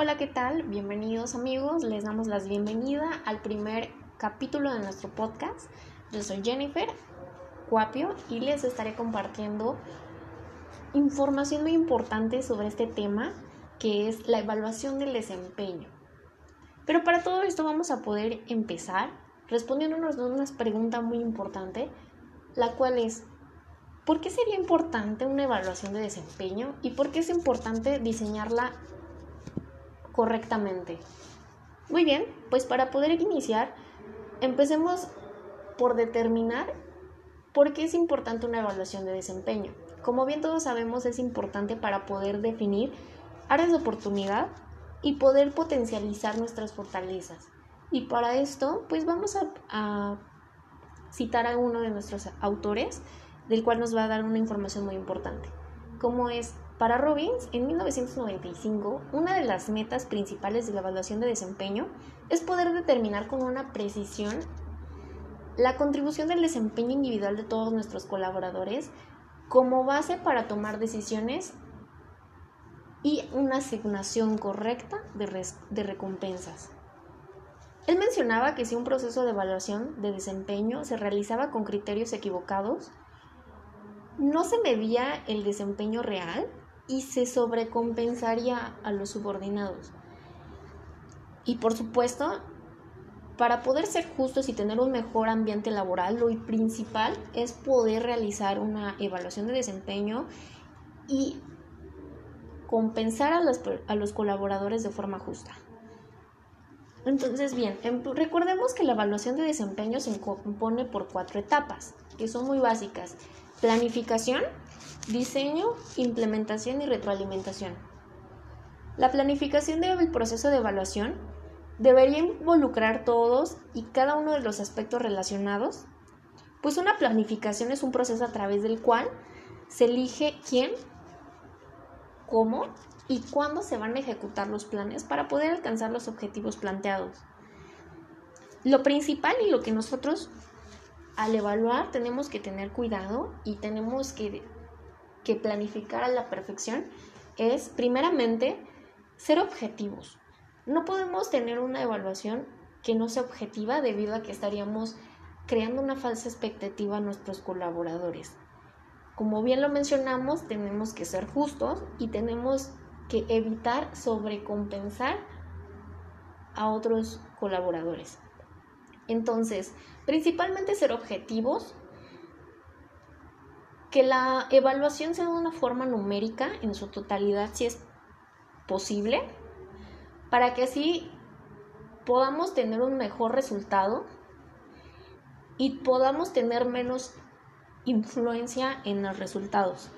Hola, ¿qué tal? Bienvenidos amigos, les damos la bienvenida al primer capítulo de nuestro podcast. Yo soy Jennifer Cuapio y les estaré compartiendo información muy importante sobre este tema que es la evaluación del desempeño. Pero para todo esto vamos a poder empezar respondiéndonos una pregunta muy importante, la cual es, ¿por qué sería importante una evaluación de desempeño y por qué es importante diseñarla correctamente? Muy bien, pues para poder iniciar, empecemos por determinar por qué es importante una evaluación de desempeño. Como bien todos sabemos, es importante para poder definir áreas de oportunidad y poder potencializar nuestras fortalezas. Y para esto, pues vamos a, citar a uno de nuestros autores, del cual nos va a dar una información muy importante, como es para Robbins, en 1995, una de las metas principales de la evaluación de desempeño es poder determinar con una precisión la contribución del desempeño individual de todos nuestros colaboradores como base para tomar decisiones y una asignación correcta de, de recompensas. Él mencionaba que si un proceso de evaluación de desempeño se realizaba con criterios equivocados, no se medía el desempeño real y se sobrecompensaría a los subordinados. Y por supuesto, para poder ser justos y tener un mejor ambiente laboral, lo principal es poder realizar una evaluación de desempeño y compensar a los, a los colaboradores de forma justa. Entonces, bien, em, recordemos que la evaluación de desempeño se compone por cuatro etapas, que son muy básicas. Planificación, diseño, implementación y retroalimentación. La planificación del proceso de evaluación debería involucrar todos y cada uno de los aspectos relacionados, pues una planificación es un proceso a través del cual se elige quién, cómo y cuándo se van a ejecutar los planes para poder alcanzar los objetivos planteados. Lo principal y lo que nosotros al evaluar tenemos que tener cuidado y tenemos que, que planificar a la perfección es primeramente ser objetivos. No podemos tener una evaluación que no sea objetiva debido a que estaríamos creando una falsa expectativa a nuestros colaboradores. Como bien lo mencionamos, tenemos que ser justos y tenemos que evitar sobrecompensar a otros colaboradores. Entonces, principalmente ser objetivos, que la evaluación sea de una forma numérica en su totalidad si es posible, para que así podamos tener un mejor resultado y podamos tener menos influencia en los resultados.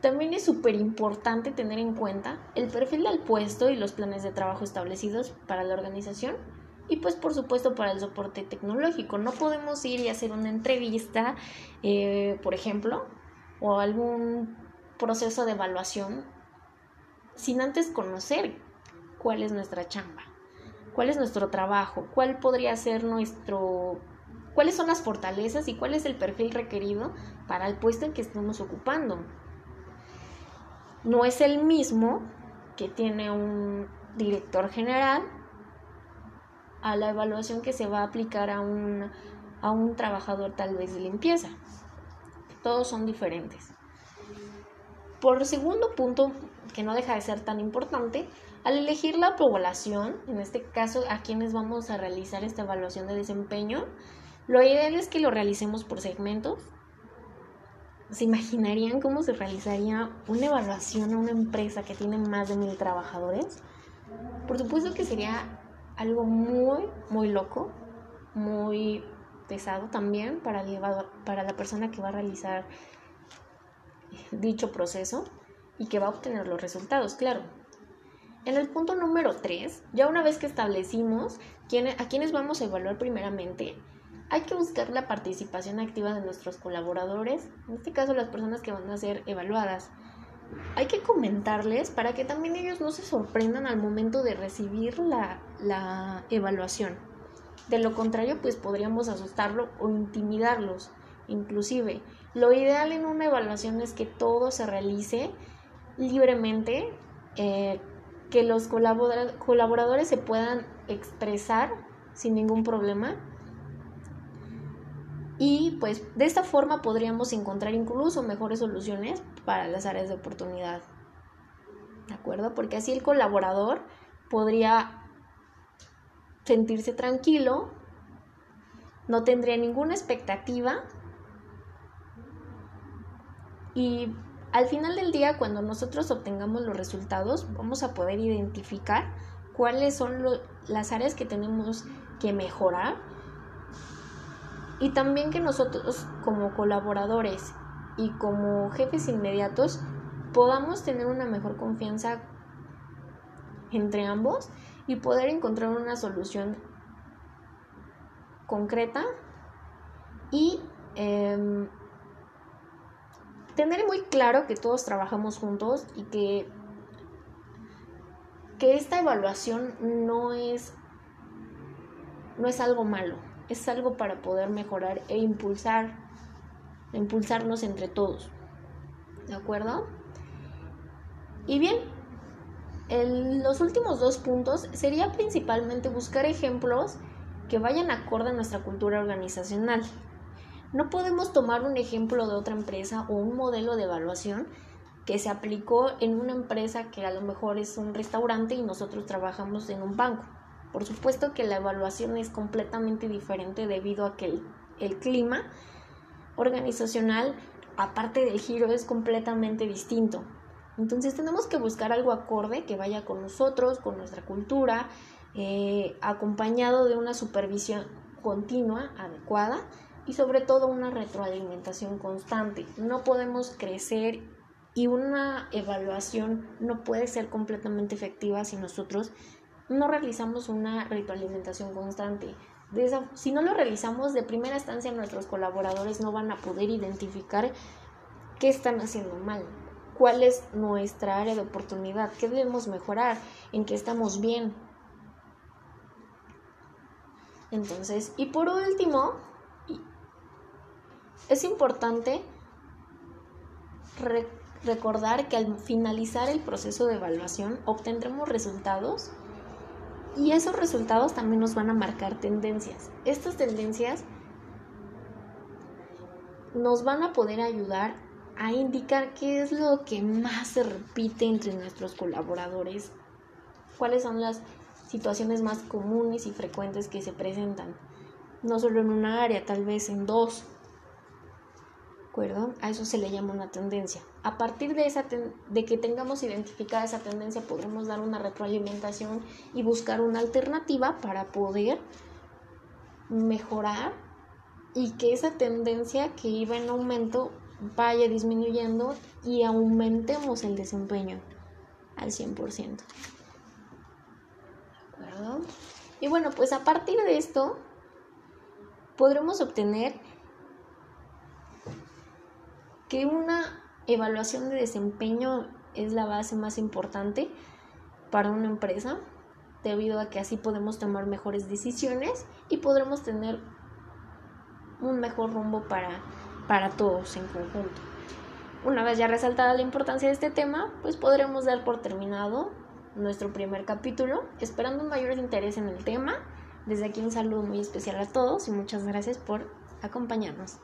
También es súper importante tener en cuenta el perfil del puesto y los planes de trabajo establecidos para la organización y pues por supuesto para el soporte tecnológico. No podemos ir y hacer una entrevista, eh, por ejemplo, o algún proceso de evaluación sin antes conocer cuál es nuestra chamba, cuál es nuestro trabajo, cuál podría ser nuestro cuáles son las fortalezas y cuál es el perfil requerido para el puesto en que estamos ocupando no es el mismo que tiene un director general a la evaluación que se va a aplicar a un, a un trabajador tal vez de limpieza. Todos son diferentes. Por segundo punto, que no deja de ser tan importante, al elegir la población, en este caso a quienes vamos a realizar esta evaluación de desempeño, lo ideal es que lo realicemos por segmentos, ¿Se imaginarían cómo se realizaría una evaluación a una empresa que tiene más de mil trabajadores? Por supuesto que sería algo muy, muy loco, muy pesado también para, para la persona que va a realizar dicho proceso y que va a obtener los resultados, claro. En el punto número 3, ya una vez que establecimos a quiénes vamos a evaluar primeramente, hay que buscar la participación activa de nuestros colaboradores, en este caso las personas que van a ser evaluadas. Hay que comentarles para que también ellos no se sorprendan al momento de recibir la, evaluación. De lo contrario, pues podríamos asustarlo o intimidarlos. Inclusive, lo ideal en una evaluación es que todo se realice libremente, eh, que los colaboradores se puedan expresar sin ningún problema. Y pues de esta forma podríamos encontrar incluso mejores soluciones para las áreas de oportunidad. ¿De acuerdo? Porque así el colaborador podría sentirse tranquilo, no tendría ninguna expectativa. Y al final del día, cuando nosotros obtengamos los resultados, vamos a poder identificar cuáles son las áreas que tenemos que mejorar. Y también que nosotros como colaboradores y como jefes inmediatos podamos tener una mejor confianza entre ambos y poder encontrar una solución concreta y em, tener muy claro que todos trabajamos juntos y que, que esta evaluación no es, no es algo malo, es algo para poder mejorar e impulsar, impulsarnos entre todos. ¿De acuerdo? Y bien, los últimos dos puntos sería principalmente buscar ejemplos que vayan acorde a nuestra cultura organizacional. No podemos tomar un ejemplo de otra empresa o un modelo de evaluación que se aplicó en una empresa que a lo mejor es un restaurante y nosotros trabajamos en un banco. Por supuesto que la evaluación es completamente diferente debido a que el, clima organizacional, aparte del giro, es completamente distinto. Entonces tenemos que buscar algo acorde que vaya con nosotros, con nuestra cultura, eh, acompañado de una supervisión continua, adecuada y sobre todo una retroalimentación constante. No podemos crecer y una evaluación no puede ser completamente efectiva si nosotros no realizamos una retroalimentación constante. si no lo realizamos de primera instancia, nuestros colaboradores no van a poder identificar qué están haciendo mal, cuál es nuestra área de oportunidad, qué debemos mejorar, en qué estamos bien. Entonces, y por último, es importante recordar que al finalizar el proceso de evaluación obtendremos resultados y esos resultados también nos van a marcar tendencias. Estas tendencias nos van a poder ayudar a indicar qué es lo que más se repite entre nuestros colaboradores, cuáles son las situaciones más comunes y frecuentes que se presentan, no solo en una área, tal vez en dos acuerdo? A eso se le llama una tendencia. A partir de, esa de que tengamos identificada esa tendencia, podremos dar una retroalimentación y buscar una alternativa para poder mejorar y que esa tendencia que iba en aumento vaya disminuyendo y aumentemos el desempeño al 100%. ¿De acuerdo? Y bueno, pues a partir de esto podremos obtener que una evaluación de desempeño es la base más importante para una empresa, debido a que así podemos tomar mejores decisiones y podremos tener un mejor rumbo para, para todos en conjunto. Una vez ya resaltada la importancia de este tema, pues podremos dar por terminado nuestro primer capítulo, esperando un mayor interés en el tema. Desde aquí un saludo muy especial a todos y muchas gracias por acompañarnos.